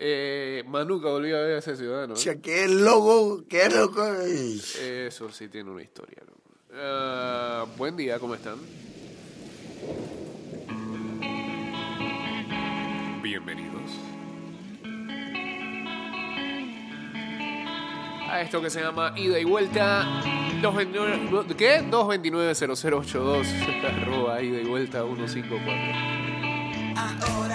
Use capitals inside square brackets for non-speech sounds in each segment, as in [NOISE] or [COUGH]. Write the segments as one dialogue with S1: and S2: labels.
S1: Eh, Manuca volvió a ver ese ciudadano.
S2: O sea, logo, que el loco.
S1: Eso sí tiene una historia. ¿no? Ah, buen día, ¿cómo están? Bienvenidos a esto que se llama Ida y Vuelta 229, ¿qué? 229-0082 [LAUGHS] arroba ida y vuelta 154
S3: Ahora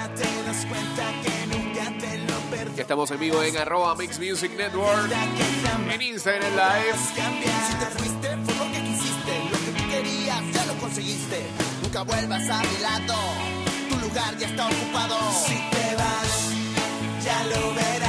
S1: estamos en vivo en arroba Mix Music Network
S3: Que
S1: en Instagram Live
S3: cambiar. Si te fuiste fue porque quisiste. Lo que tú querías ya lo conseguiste. Nunca vuelvas a mi lado. Tu lugar ya está ocupado. Si te vas, ya lo verás.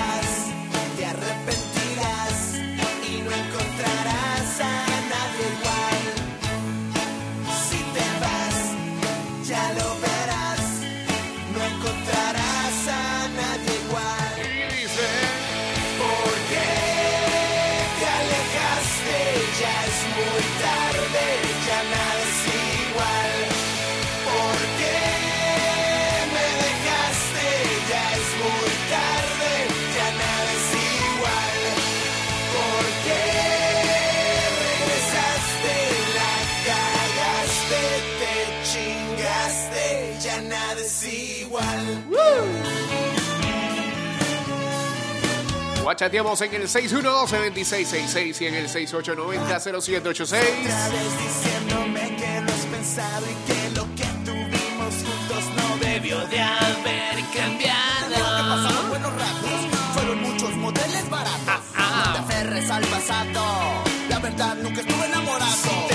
S1: Guachateamos en el 612-2666 y en el 6890-0786.
S3: Otra vez diciéndome que no pensado y que lo que tuvimos juntos no debió de haber cambiado. Lo que pasaron buenos ratos, fueron muchos modelos baratos. No te aferres al pasado, la verdad nunca estuve enamorado.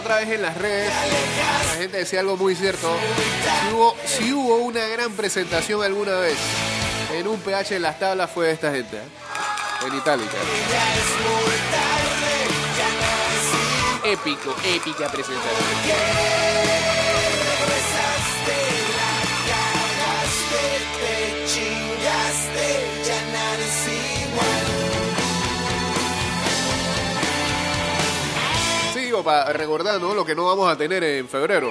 S1: Otra vez en las redes, la gente decía algo muy cierto. Si hubo, si hubo una gran presentación alguna vez en un PH en las tablas fue esta gente. ¿eh? En Itálica. Épico, épica presentación. Para recordar, ¿no? Lo que no vamos a tener en febrero.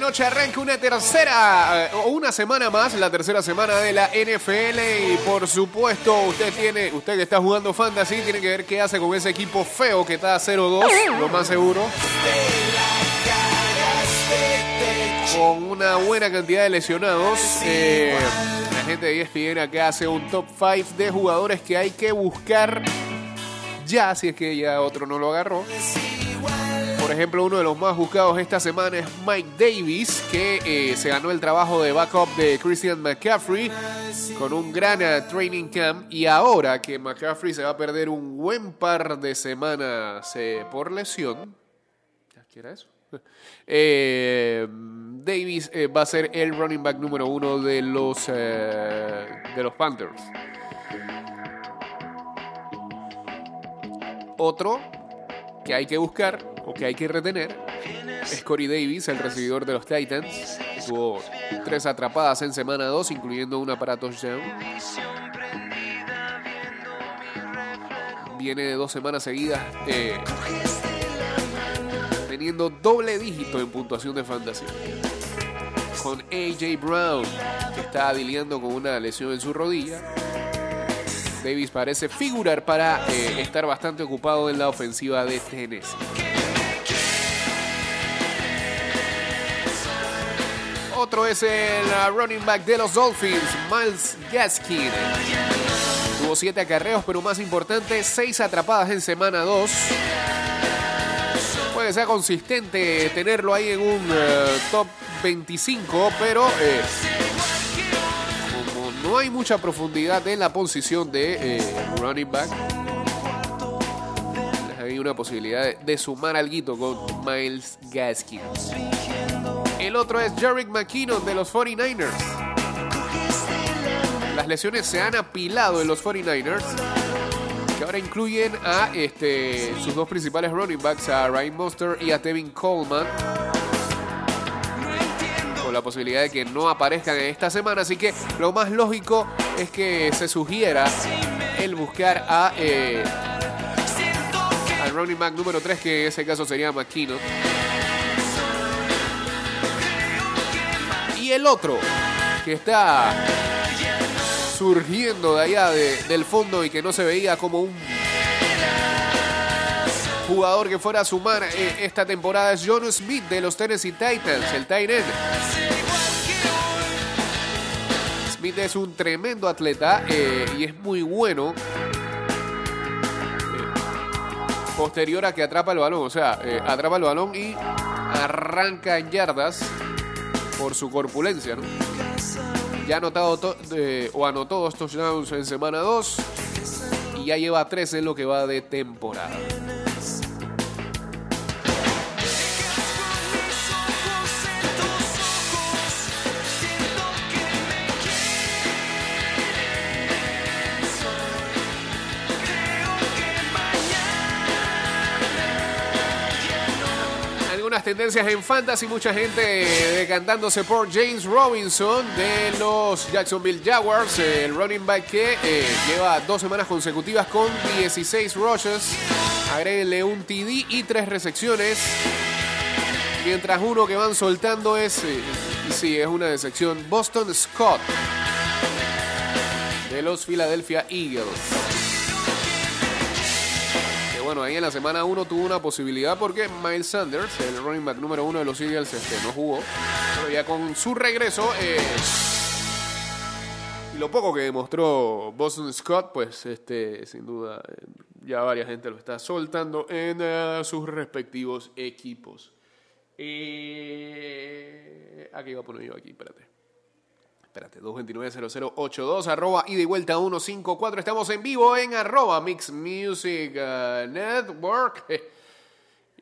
S1: Noche arranca una tercera, eh, o una semana más, la tercera semana de la NFL y por supuesto usted tiene, usted que está jugando fantasy tiene que ver qué hace con ese equipo feo que está a 0-2, lo más seguro, con una buena cantidad de lesionados. Eh, la gente de ESPN acá hace un top 5 de jugadores que hay que buscar ya, si es que ya otro no lo agarró. Por ejemplo, uno de los más buscados esta semana es Mike Davis, que eh, se ganó el trabajo de backup de Christian McCaffrey con un gran eh, training camp. Y ahora que McCaffrey se va a perder un buen par de semanas eh, por lesión, ¿qué eso? [LAUGHS] Davis va a ser el running back número uno de los, de los Panthers. Otro que hay que buscar o que hay que retener es Corey Davis, el recibidor de los Titans. Tuvo tres atrapadas en semana 2, incluyendo una para touchdown. Viene de dos semanas seguidas eh, teniendo doble dígito en puntuación de fantasy. Con AJ Brown, que está lidiando con una lesión en su rodilla. Davis parece figurar para eh, estar bastante ocupado en la ofensiva de Tennessee. Otro es el uh, running back de los Dolphins, Miles Gaskin. Tuvo siete acarreos, pero más importante, seis atrapadas en semana 2. Puede ser consistente tenerlo ahí en un eh, top 25, pero eh, no hay mucha profundidad en la posición de eh, running back, hay una posibilidad de, de sumar algo con Miles Gaskin. El otro es Jarek McKinnon de los 49ers. Las lesiones se han apilado en los 49ers, que ahora incluyen a este, sus dos principales running backs, a Ryan Monster y a Tevin Coleman. La posibilidad de que no aparezcan en esta semana, así que lo más lógico es que se sugiera el buscar a eh, al running back número 3, que en ese caso sería McKinnon. Y el otro, que está surgiendo de allá de- del fondo y que no se veía como un jugador que fuera a sumar eh, esta temporada es John Smith de los Tennessee Titans, el tight end. Smith es un tremendo atleta eh, y es muy bueno eh, posterior a que atrapa el balón, o sea, atrapa el balón y arranca en yardas por su corpulencia, ¿no? Ya ha anotado eh, o anotó dos touchdowns en semana 2 y ya lleva 3 en lo que va de temporada. Algunas tendencias en fantasy, mucha gente decantándose por James Robinson de los Jacksonville Jaguars, el running back que eh, lleva dos semanas consecutivas con 16 rushes. Agréguenle un TD y tres recepciones. Mientras uno que van soltando es, eh, sí, es una decepción, Boston Scott de los Philadelphia Eagles. Bueno, ahí en la semana 1 tuvo una posibilidad porque Miles Sanders, el running back número uno de los Eagles, este, no jugó. Pero ya con su regreso eh, y lo poco que demostró Boston Scott, pues este, sin duda eh, ya varias gente lo está soltando en eh, sus respectivos equipos. Aquí iba a poner yo aquí, espérate. Espérate, 229-0082, arroba y de vuelta 154. Estamos en vivo en arroba Mix Music uh, Network. [LAUGHS]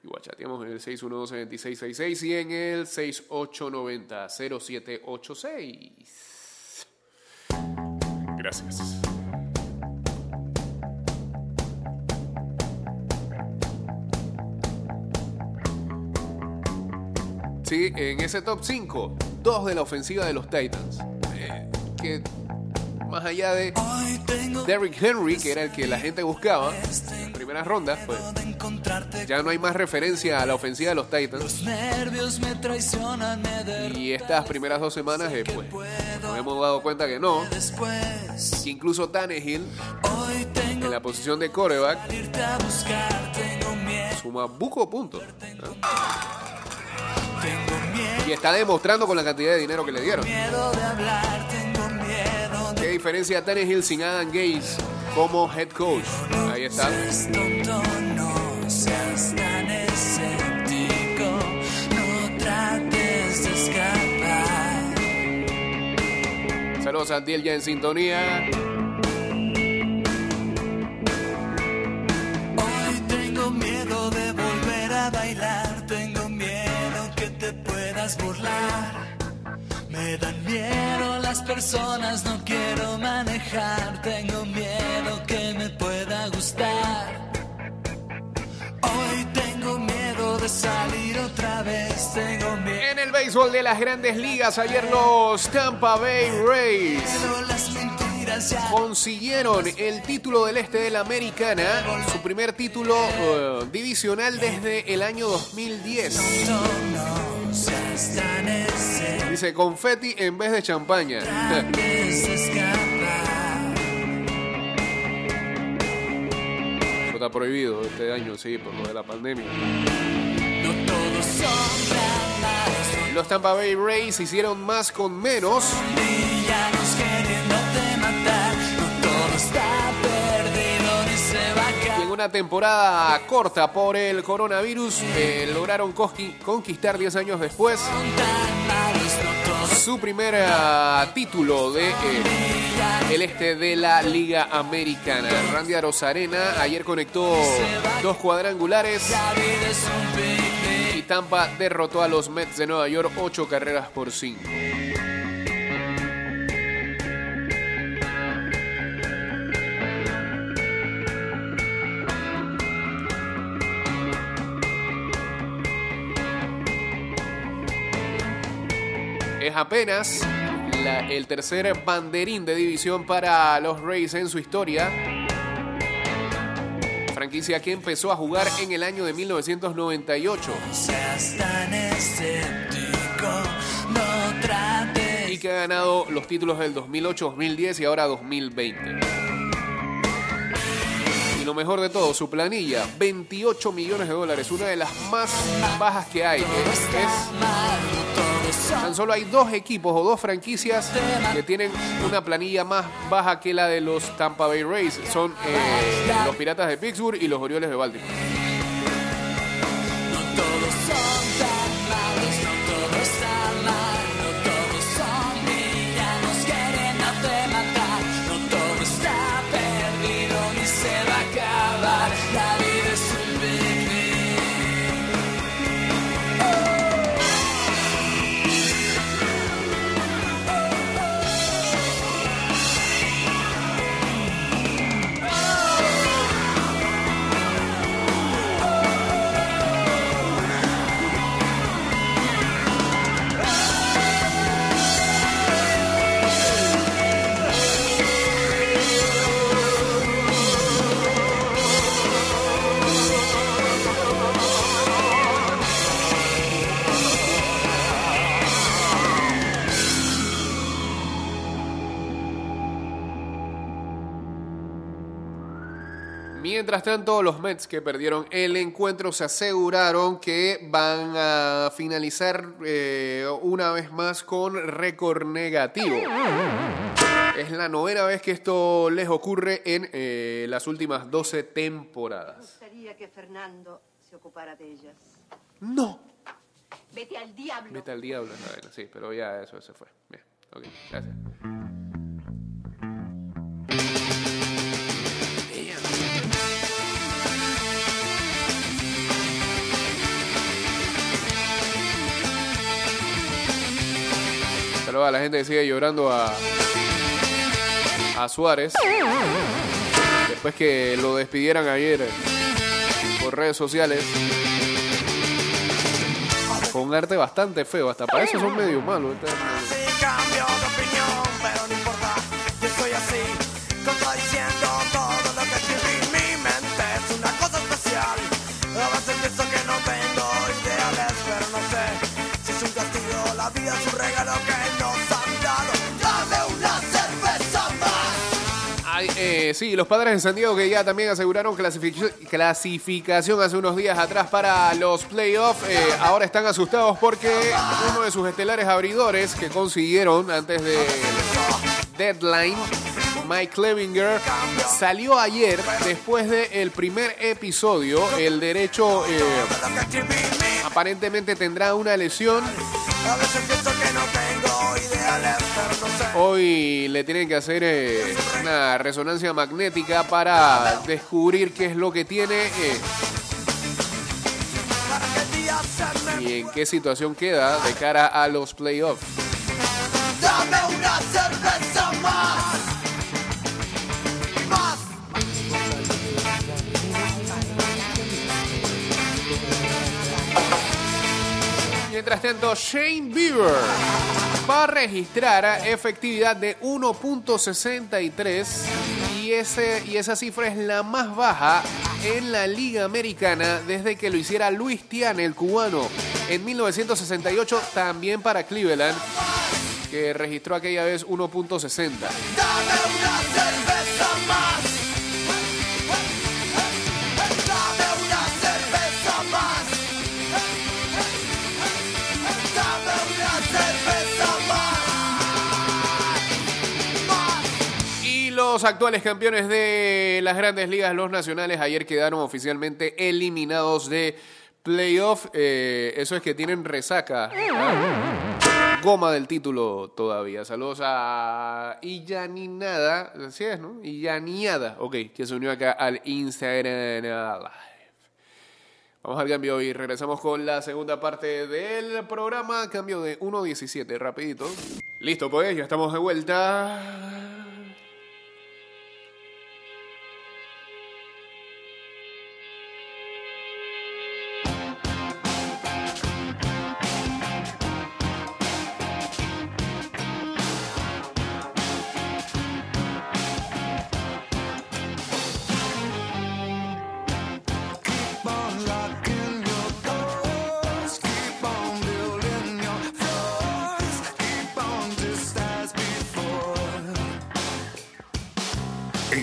S1: Y guachateamos en el 612-2666 y en el 6890-0786. Gracias. Sí, en ese top 5, dos de la ofensiva de los Titans. Que más allá de Derrick Henry, que era el que la gente buscaba en las primeras rondas, pues ya no hay más referencia a la ofensiva de los Titans. Y estas primeras dos semanas, eh, pues, nos hemos dado cuenta que no. Que incluso Tannehill, en la posición de coreback, suma buco puntos. ¿no? Y está demostrando con la cantidad de dinero que le dieron.
S3: Miedo de hablar. Tengo miedo de
S1: ¿Qué diferencia Tannehill sin Adam Gaze como head coach? Ahí está. Saludos a Diel ya en sintonía.
S3: Me dan miedo las personas, no quiero manejar, tengo miedo que me pueda gustar. Hoy tengo miedo de salir otra vez, tengo miedo
S1: En el béisbol de las grandes ligas, ayer los Tampa Bay Rays consiguieron el título del este de la Americana, su primer título eh, divisional desde el año 2010. Dice confetti en vez de champaña. Eso está prohibido este año, sí, por lo de la pandemia. Los Tampa Bay Rays hicieron más con menos. Una temporada corta por el coronavirus, eh, lograron conquistar 10 años después su primer ah, título de eh, el este de la Liga Americana. Randy Arozarena ayer conectó dos cuadrangulares y Tampa derrotó a los Mets de Nueva York ocho carreras por cinco. Es apenas el tercer banderín de división para los Rays en su historia. Franquicia que empezó a jugar en el año de 1998
S3: Seas tan escéptico, no trates.
S1: y que ha ganado los títulos del 2008, 2010 y ahora 2020. Y lo mejor de todo, su planilla, 28 millones de dólares, una de las más bajas que hay. Es- es Tan solo hay dos equipos o dos franquicias que tienen una planilla más baja que la de los Tampa Bay Rays. Son eh, los Piratas de Pittsburgh y los Orioles de Baltimore. Mientras tanto, los Mets que perdieron el encuentro se aseguraron que van a finalizar eh, una vez más con récord negativo. Es la novena vez que esto les ocurre en eh, las últimas 12 temporadas.
S4: gustaría que Fernando se ocupara de ellas.
S1: No.
S4: Vete al diablo.
S1: Vete al diablo, esa vaina, sí, pero ya eso se fue. Bien, ok, gracias. La gente sigue llorando a, a Suárez. Después que lo despidieran ayer por redes sociales. Con arte bastante feo, hasta para eso son medio malos.
S3: Sí,
S1: los padres de San Diego que ya también aseguraron clasific- clasificación hace unos días atrás para los playoffs. eh, ahora están asustados porque uno de sus estelares abridores que consiguieron antes de deadline, Mike Clevinger, salió ayer después del primer episodio. El derecho eh, aparentemente tendrá una lesión. Hoy le tienen que hacer eh, una resonancia magnética para descubrir qué es lo que tiene eh, y en qué situación queda de cara a los playoffs. Mientras tanto, Shane Bieber va a registrar efectividad de 1.63 y, ese, y esa cifra es la más baja en la Liga Americana desde que lo hiciera Luis Tian, el cubano, en 1968, también para Cleveland, que registró aquella vez 1.60. los actuales campeones de las grandes ligas, los nacionales, ayer quedaron oficialmente eliminados de playoff. Eh, eso es que tienen resaca. ¿ah? goma del título todavía. Saludos a Illaninada, así es, ¿no? Illaniada, ok, que se unió acá al Instagram Live. Vamos al cambio y regresamos con la segunda parte del programa. Cambio de 1.17, rapidito. Listo, pues, ya estamos de vuelta.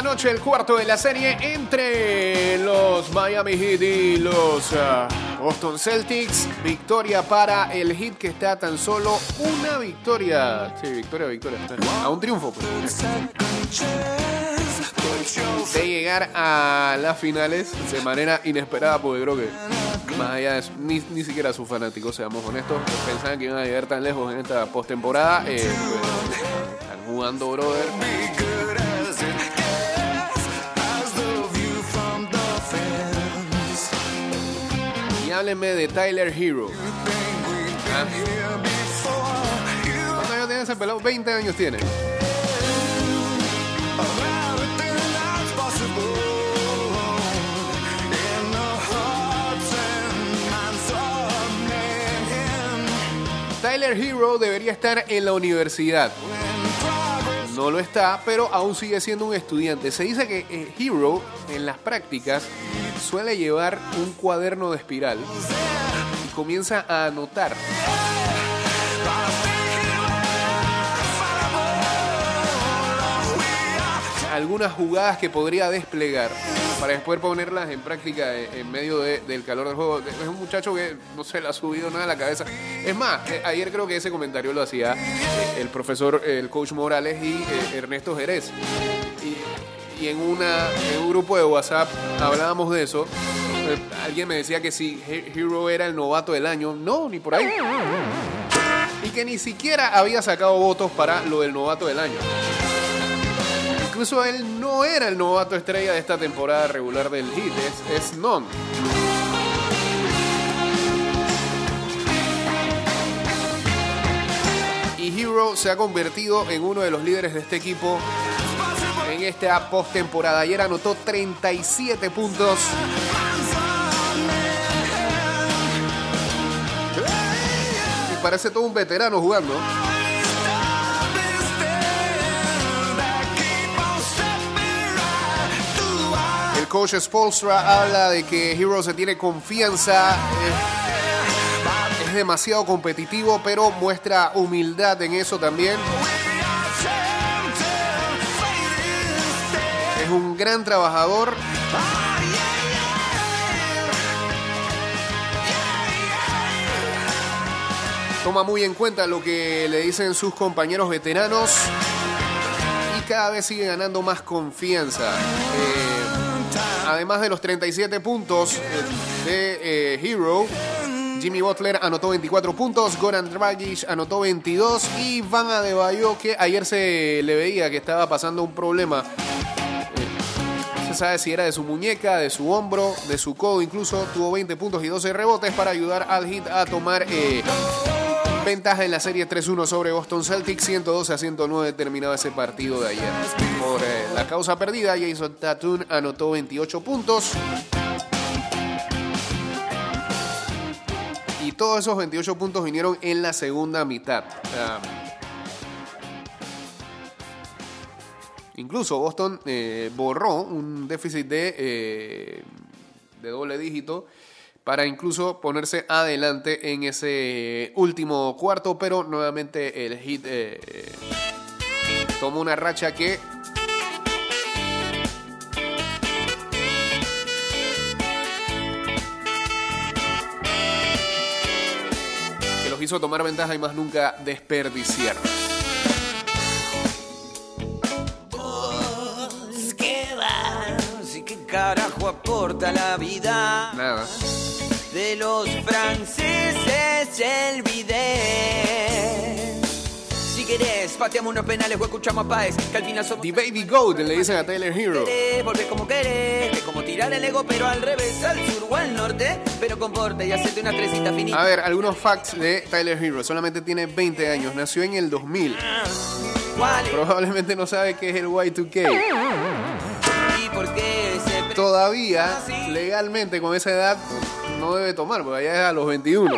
S1: Anoche, el cuarto de la serie entre los Miami Heat y los ah, Boston Celtics. Victoria para el Heat que está tan solo una victoria. Sí, victoria, victoria. A un triunfo. pues. De llegar a las finales de manera inesperada, porque creo que más allá de ni, ni siquiera sus fanáticos, seamos honestos, pensaban que iban a llegar tan lejos en esta postemporada. Eh, pues, están jugando, brother. Háblenme de Tyler Hero. Ah. ¿Cuántos años tiene ese pelado? 20 años tiene. Tyler Hero debería estar en la universidad. No lo está, pero aún sigue siendo un estudiante. Se dice que eh, Hero en las prácticas suele llevar un cuaderno de espiral y comienza a anotar algunas jugadas que podría desplegar para después ponerlas en práctica en, en medio de- del calor del juego. Es un muchacho que no se le ha subido nada a la cabeza. Es más, eh, ayer creo que ese comentario lo hacía eh, el profesor, el coach Morales y eh, Ernesto Jerez. Y, y en, una, en un grupo de WhatsApp hablábamos de eso. Alguien me decía que si He- Hero era el novato del año. No, ni por ahí. Y que ni siquiera había sacado votos para lo del novato del año. Incluso él no era el novato estrella de esta temporada regular del Heat, es, es non. Y Hero se ha convertido en uno de los líderes de este equipo en esta postemporada. Ayer anotó 37 puntos. Y parece todo un veterano jugando. Coach Spolstra habla de que Hero se tiene confianza, eh, es demasiado competitivo, pero muestra humildad en eso también. Es un gran trabajador. Toma muy en cuenta lo que le dicen sus compañeros veteranos y cada vez sigue ganando más confianza. Eh, además de los 37 puntos de eh, Hero, Jimmy Butler anotó 24 puntos, Goran Dragic anotó 22 y Van Adebayo, que ayer se le veía que estaba pasando un problema. eh, se sabe si era de su muñeca, de su hombro, de su codo, incluso tuvo 20 puntos y 12 rebotes para ayudar al Heat a tomar eh, ventaja en la serie 3-1 sobre Boston Celtics, 112 a 109 terminaba ese partido de ayer. Por eh, la causa perdida, Jason Tatum anotó 28 puntos. Y todos esos 28 puntos vinieron en la segunda mitad. Incluso Boston eh, borró un déficit de, eh, de doble dígito para incluso ponerse adelante en ese último cuarto, pero nuevamente el hit eh, tomó una racha que los hizo tomar ventaja y más nunca desperdiciar.
S5: Carajo aporta la vida
S1: Nada.
S5: de los franceses el bidet? Si querés, pateamos unos penales o escuchamos a Páez, que al final somos...
S1: The Baby Goat le dicen a Taylor Hero.
S5: volvés como querés, es como tirar el ego, pero al revés, al sur o al norte, pero con porte y hacerte una tresita finita.
S1: A ver, algunos facts de Tyler Hero. Solamente tiene 20 años. Nació en el 2000.
S5: ¿Cuál es?
S1: Probablemente no sabe qué es el Y2K.
S5: ¿Y por qué
S1: Todavía, legalmente, con esa edad, no debe tomar, porque allá es a los 21.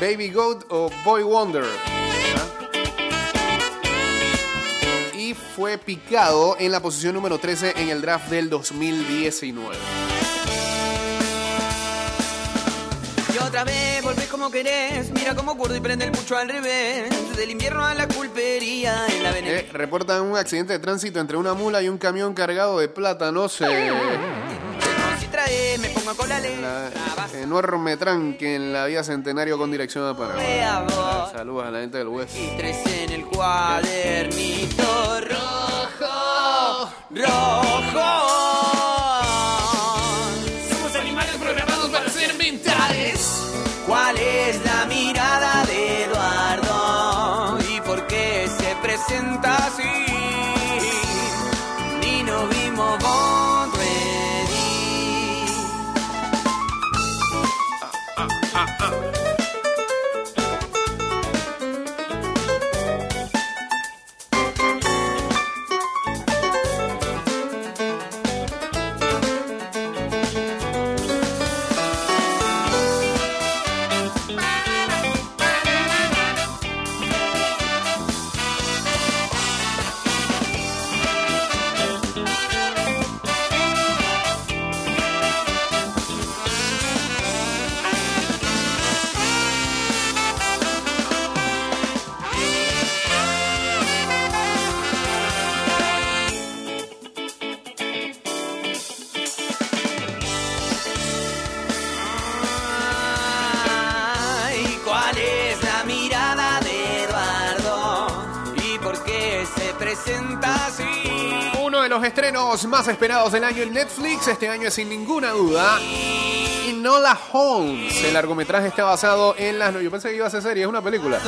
S1: Baby Goat o Boy Wonder. Y fue picado en la posición número 13 en el draft del 2019.
S5: Querés, mira cómo curdo y prende el pucho al revés, del invierno a la culpería en la
S1: Eh, reportan un accidente de tránsito entre una mula y un camión cargado de plátanos. eh,
S5: me pongo con la
S1: enorme tranque en la vía Centenario con dirección a Panamá. Saludos a la gente del West.
S5: Y tres en el cuadernito rojo, rojo. Somos animales programados para ser mentales. ¿Cuál es la mirada presenta así?
S1: Uno de los estrenos más esperados del año en Netflix, este año es sin ninguna duda. Enola Holmes. El largometraje está basado en las. Yo pensé que iba a ser serie, es una película.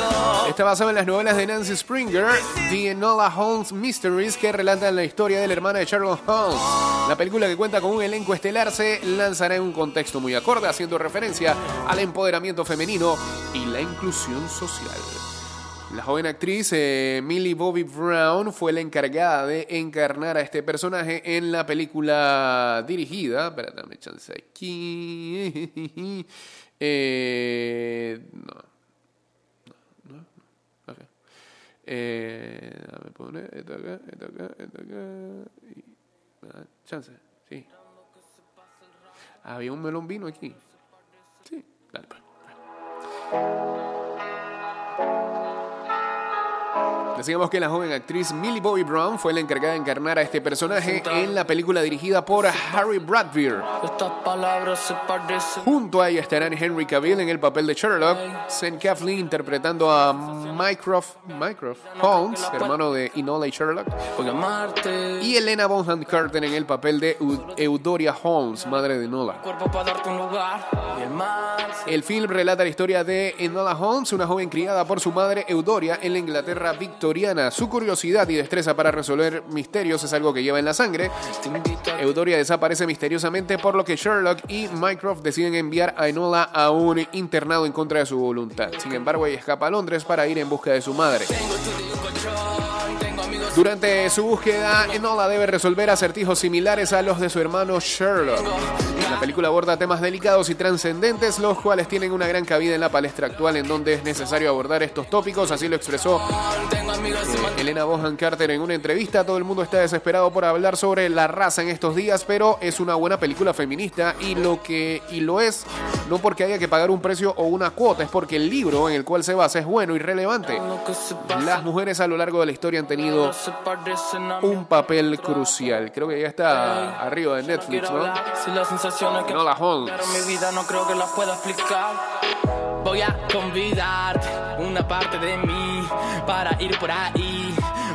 S1: Está basado en las novelas de Nancy Springer, The Enola Holmes Mysteries, que relatan la historia de la hermana de Sherlock Holmes. La película que cuenta con un elenco estelar se lanzará en un contexto muy acorde, haciendo referencia al empoderamiento femenino y la inclusión social. La joven actriz eh, Millie Bobby Brown fue la encargada de encarnar a este personaje en la película dirigida. Espera, dame chance aquí. [LAUGHS] Eh, no. Eh, dame poner esto acá, esto acá, esto acá. ah, chance, sí. Había un melón vino aquí. Sí, dale pues. Decíamos que la joven actriz Millie Bobby Brown fue la encargada de encarnar a este personaje en la película dirigida por Harry Bradbeer. Junto a ella estarán Henry Cavill en el papel de Sherlock, Sam Claflin interpretando a Mycroft, Mycroft Holmes, hermano de Enola y Sherlock, y Elena Bonham Carter en el papel de Eu- Eudoria Holmes, madre de.
S6: Y el
S1: film relata la historia de Enola Holmes, una joven criada por su madre Eudoria en la Inglaterra victoriana eudoriana. Su curiosidad y destreza para resolver misterios es algo que lleva en la sangre. Eudoria desaparece misteriosamente, por lo que Sherlock y Mycroft deciden enviar a Enola a un internado en contra de su voluntad. Sin embargo, ella escapa a Londres para ir en busca de su madre. Durante su búsqueda, Enola debe resolver acertijos similares a los de su hermano Sherlock. La película aborda temas delicados y trascendentes, los cuales tienen una gran cabida en la palestra actual en donde es necesario abordar estos tópicos, así lo expresó eh, Elena Bohan Carter en una entrevista. Todo el mundo está desesperado por hablar sobre la raza en estos días, pero es una buena película feminista y lo que y lo es no porque haya que pagar un precio o una cuota, es porque el libro en el cual se basa es bueno y relevante. Las mujeres a lo largo de la historia han tenido un papel crucial. Creo que ya está arriba de Netflix, ¿no? No la Holmes.
S6: pero mi vida no creo que las pueda explicar. Voy a convidarte una parte de mí para ir por ahí.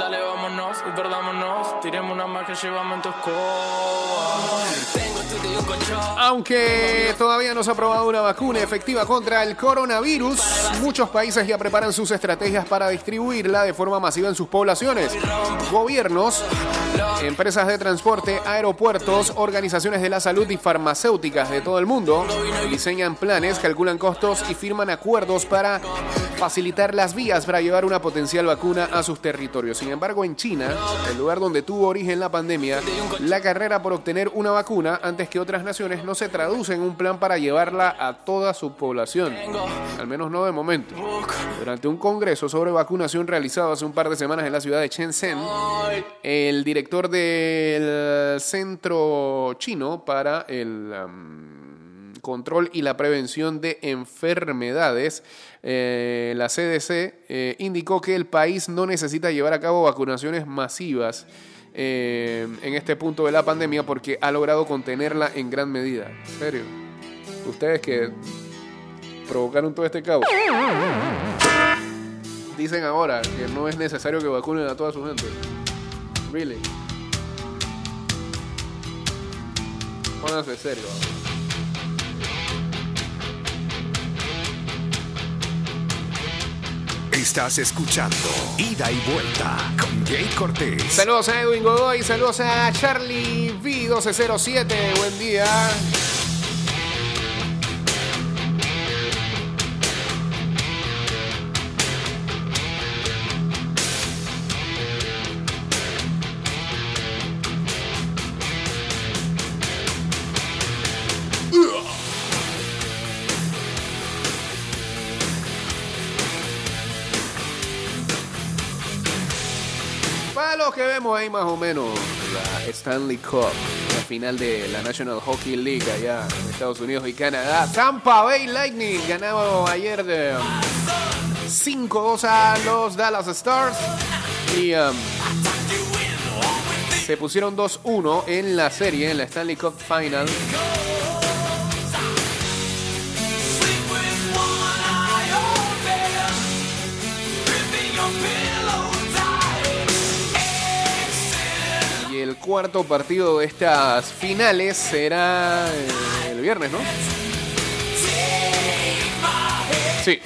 S6: Dale, vámonos y perdámonos. Tiremos una que llevamos en tu escoba. Tengo
S1: Aunque todavía no se ha aprobado una vacuna efectiva contra el coronavirus, muchos países ya preparan sus estrategias para distribuirla de forma masiva en sus poblaciones. Gobiernos, empresas de transporte, aeropuertos, organizaciones de la salud y farmacéuticas de todo el mundo diseñan planes, calculan costos y firman acuerdos para facilitar las vías para llevar una potencial vacuna a sus territorios. Sin embargo, en China, el lugar donde tuvo origen la pandemia, la carrera por obtener una vacuna antes que otras naciones no se traduce en un plan para llevarla a toda su población. Al menos no de momento. Durante un congreso sobre vacunación realizado hace un par de semanas en la ciudad de Shenzhen, el director del Centro Chino para el um, Control y la Prevención de Enfermedades, eh, la CDC, eh, indicó que el país no necesita llevar a cabo vacunaciones masivas eh, en este punto de la pandemia porque ha logrado contenerla en gran medida. ¿En serio? Ustedes que provocaron todo este caos. Dicen ahora que no es necesario que vacunen a toda su gente. Really. Pónganse serio.
S7: Estás escuchando Ida y Vuelta con Jay Cortés.
S1: Saludos a Edwin Godoy, saludos a Charlie V1207. Buen día. Vemos ahí más o menos la Stanley Cup, la final de la National Hockey League allá en Estados Unidos y Canadá. Tampa Bay Lightning ganaba ayer de 5-2 a los Dallas Stars y um, se pusieron 2-1 en la serie, en la Stanley Cup Final. Cuarto partido de estas finales será eh, el viernes, ¿no? Sí.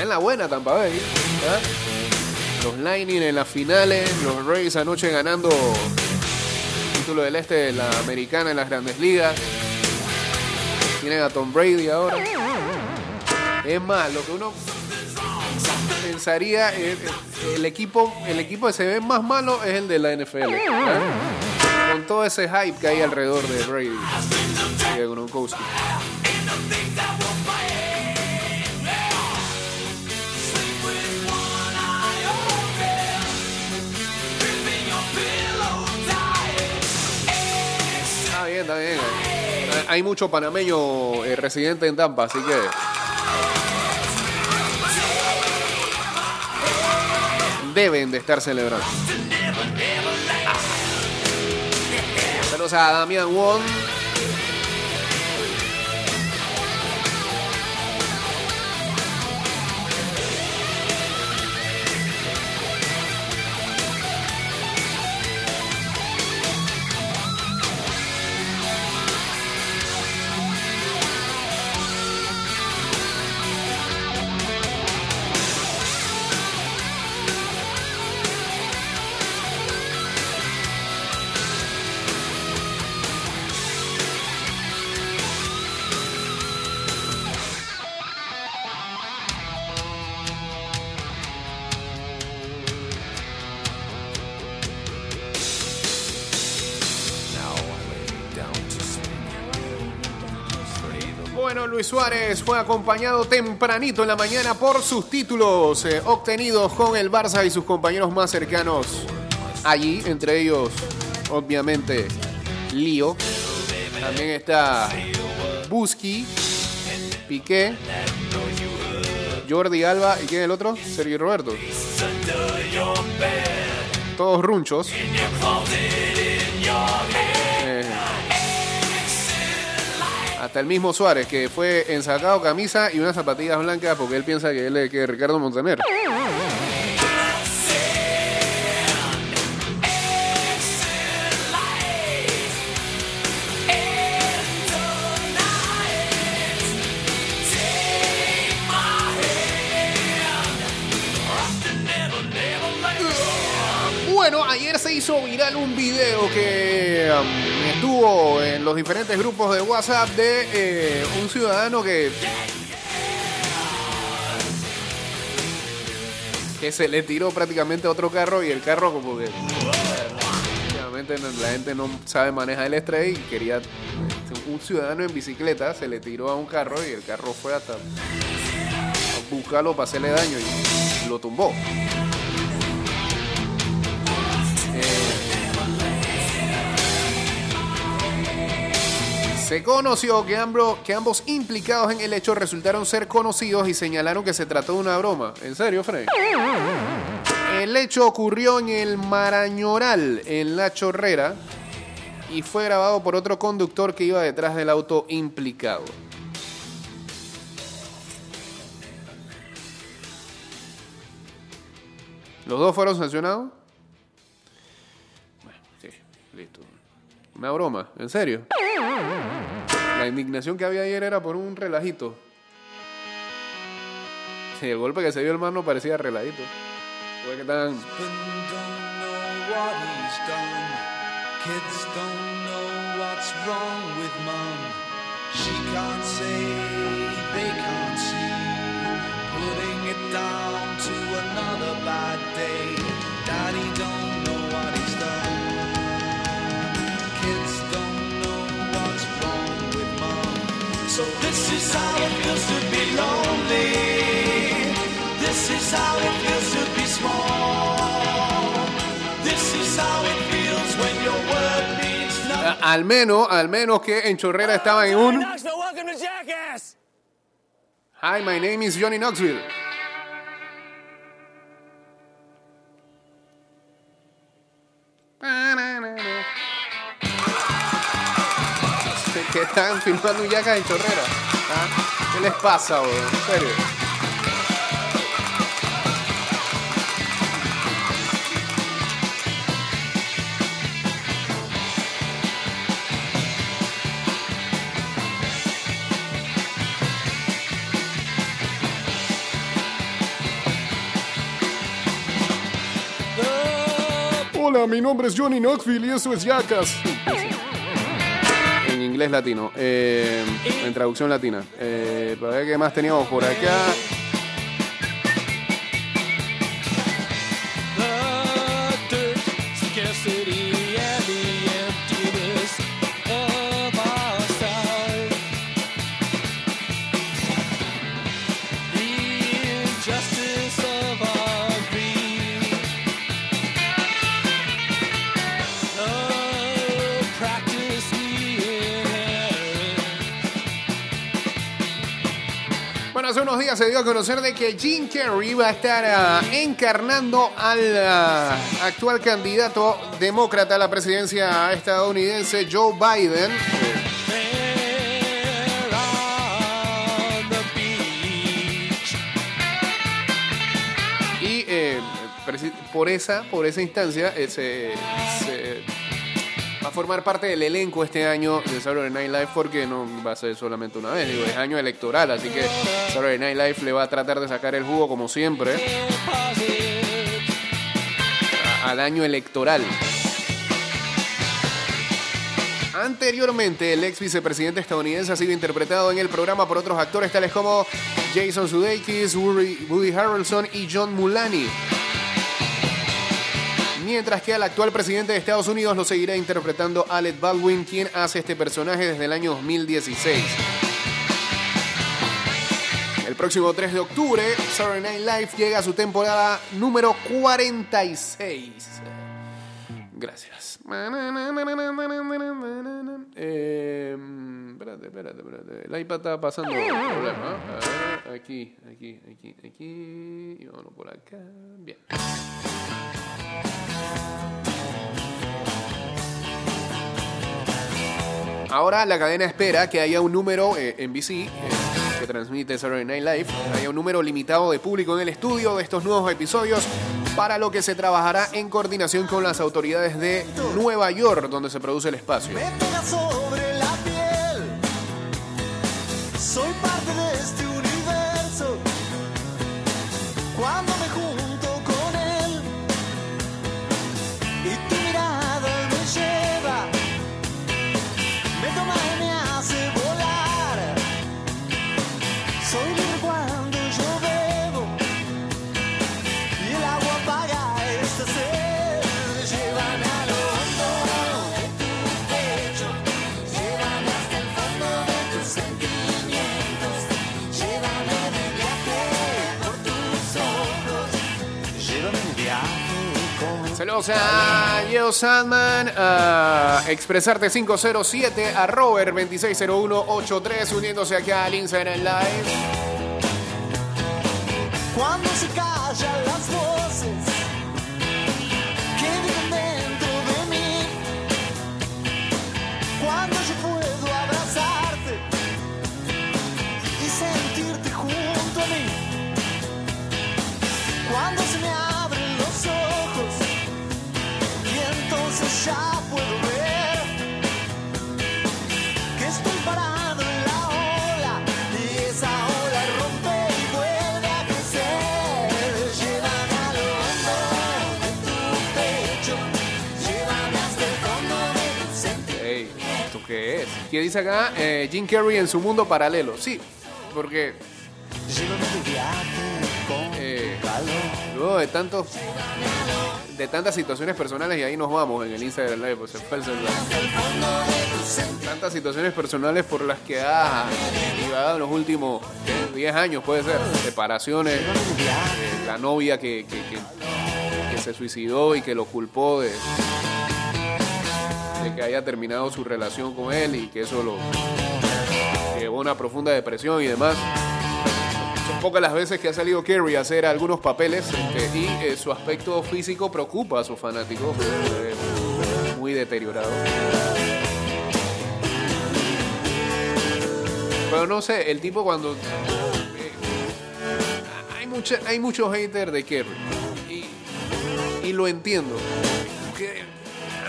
S1: En la buena Tampa Bay. ¿eh? Los Lightning en las finales, los Rays anoche ganando el título del este de la americana en las grandes ligas. Tienen a Tom Brady ahora. Es más, lo que uno pensaría, eh, eh, el equipo, el equipo que se ve más malo es el de la NFL. ¿eh? Con todo ese hype que hay alrededor de Brady y de Gronkowski. Está bien, está bien. Hay mucho panameño eh, residente en Tampa, así que deben de estar celebrando. Saludos a Damián Wong. Fue acompañado tempranito en la mañana por sus títulos eh, obtenidos con el Barça y sus compañeros más cercanos allí, entre ellos, obviamente, Lío. También está Busky, Piqué, Jordi Alba y ¿quién el otro? Sergio Roberto. Todos runchos. Hasta el mismo Suárez, que fue ensacado camisa y unas zapatillas blancas porque él piensa que él es que Ricardo Montaner. Un video que um, estuvo en los diferentes grupos de WhatsApp de eh, un ciudadano que que se le tiró prácticamente a otro carro y el carro como que obviamente la gente no sabe manejar el estrés y quería un ciudadano en bicicleta se le tiró a un carro y el carro fue hasta buscarlo para hacerle daño y lo tumbó. Se conoció que, ambos implicados en el hecho resultaron ser conocidos y señalaron que se trató de una broma. ¿En serio, Fred? El hecho ocurrió en el Marañoral, en La Chorrera, y fue grabado por otro conductor que iba detrás del auto implicado. ¿Los dos fueron sancionados? Una broma, ¿en serio? La indignación que había ayer era por un relajito. Sí, el golpe que se dio el mano parecía relajito. Fue que estaban...
S7: Husband don't
S1: Al menos, al menos que en Chorrera estaban en un... Hi, my name is Johnny Knoxville. Que están filmando un yaca en chorrera. ¿Ah? ¿Qué les pasa, bro? En serio. Mi nombre es Johnny Knoxville y eso es Yacas. En inglés latino, eh, en traducción latina. Eh, para qué más teníamos por acá. Se dio a conocer de que Jim Carrey va a estar ah, encarnando al ah, actual candidato demócrata a la presidencia estadounidense, Joe Biden. Y eh, por esa, por esa instancia eh, se- se va a formar parte del elenco este año de Saturday Night Live porque no va a ser solamente una vez, digo, es año electoral, así que Saturday Night Live le va a tratar de sacar el jugo como siempre al año electoral. Anteriormente, el ex vicepresidente estadounidense ha sido interpretado en el programa por otros actores tales como Jason Sudeikis, Woody Harrelson y John Mulaney. Mientras que al actual presidente de Estados Unidos lo seguirá interpretando Alec Baldwin, quien hace este personaje desde el año 2016. El próximo 3 de octubre, Saturday Night Live llega a su temporada número 46. Gracias. Eh, espérate, espérate, espérate. El iPad está pasando problema. Aquí, aquí, aquí, aquí. Y vámonos por acá. Bien. Ahora la cadena espera que haya un número eh, en NBC eh, que transmite Saturday Night Live, haya un número limitado de público en el estudio de estos nuevos episodios, para lo que se trabajará en coordinación con las autoridades de Nueva York, donde se produce el espacio.
S3: Soy parte de este universo. Cuando me con
S1: Saludos a Geo Sandman, a Expresarte 507, a Robert 260183, uniéndose acá al Instagram Live.
S3: Cuando se callan las voces
S1: ¿Qué dice acá? Eh, Jim Carrey en su mundo paralelo. Sí, porque eh, luego de tantos de tantas situaciones personales y ahí nos vamos en el Instagram Live, pues. Tantas situaciones personales por las que ha llevado en los últimos ¿qué? 10 años, puede ser. Separaciones, eh, la novia que, que, que- que se suicidó y que lo culpó de, que haya terminado su relación con él y que eso lo llevó a una profunda depresión y demás. Son pocas las veces que ha salido Kerry a hacer algunos papeles este, y eh, su aspecto físico preocupa a sus fanáticos. eh, muy deteriorado. Pero no sé, el tipo cuando... eh, hay, mucha, hay muchos haters de Kerry. Y, lo entiendo.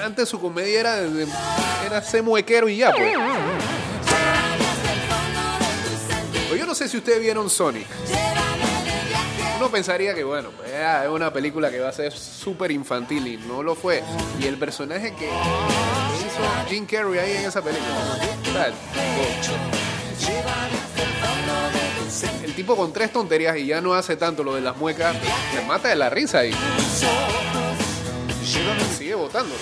S1: Antes su comedia era, era ser muequero y ya, pues. Pues yo no sé si ustedes vieron Sonic. Uno pensaría que, bueno, pues, ah, es una película que va a ser súper infantil y no lo fue. Y el personaje que hizo Jim Carrey ahí en esa película. sea, el tipo- con tres tonterías y ya no hace tanto lo de las muecas, se mata de la risa sigue votando.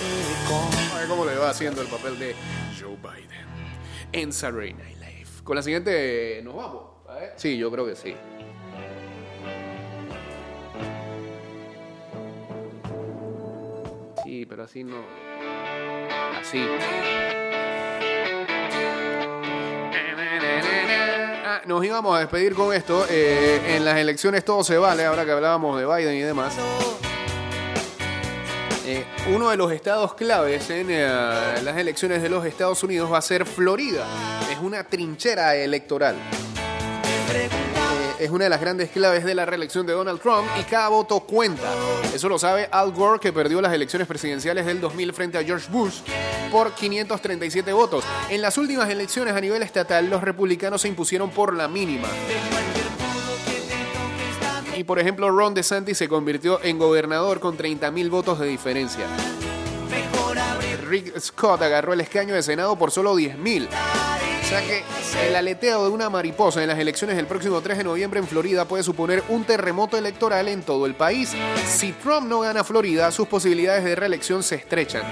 S1: A ver cómo le va haciendo el papel de Joe Biden en Saturday Night Live. Con la siguiente, ¿nos vamos? Ver. Sí, yo creo que sí. Sí, pero así no. Así. Ah, nos íbamos a despedir con esto. Eh, en las elecciones todo se vale, ahora que hablábamos de Biden y demás. Eh, uno de los estados claves en eh, las elecciones de los Estados Unidos va a ser Florida. Es una trinchera electoral. Eh, es una de las grandes claves de la reelección de Donald Trump y cada voto cuenta. Eso lo sabe Al Gore, que perdió las elecciones presidenciales del 2000 frente a George Bush por 537 votos. En las últimas elecciones a nivel estatal, los republicanos se impusieron por la mínima. Y por ejemplo, Ron DeSantis se convirtió en gobernador con 30.000 votos de diferencia. Rick Scott agarró el escaño de Senado por solo 10.000. O sea que el aleteo de una mariposa en las elecciones del próximo 3 de noviembre en Florida puede suponer un terremoto electoral en todo el país. Si Trump no gana Florida, sus posibilidades de reelección se estrechan.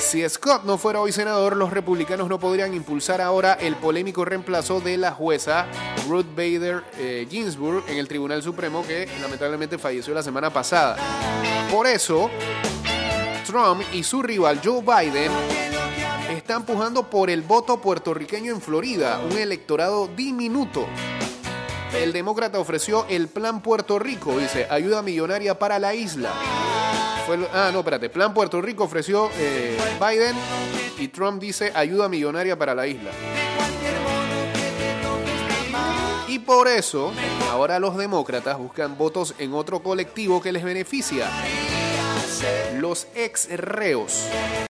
S1: Si Scott no fuera hoy senador, los republicanos no podrían impulsar ahora el polémico reemplazo de la jueza Ruth Bader eh, Ginsburg en el Tribunal Supremo que lamentablemente falleció la semana pasada. Por eso, Trump y su rival Joe Biden están pujando por el voto puertorriqueño en Florida, un electorado diminuto. El demócrata ofreció el Plan Puerto Rico, dice, ayuda millonaria para la isla. Ah, no, espérate, Plan Puerto Rico ofreció eh, Biden y Trump dice ayuda millonaria para la isla. Y por eso, ahora los demócratas buscan votos en otro colectivo que les beneficia. Los ex reos.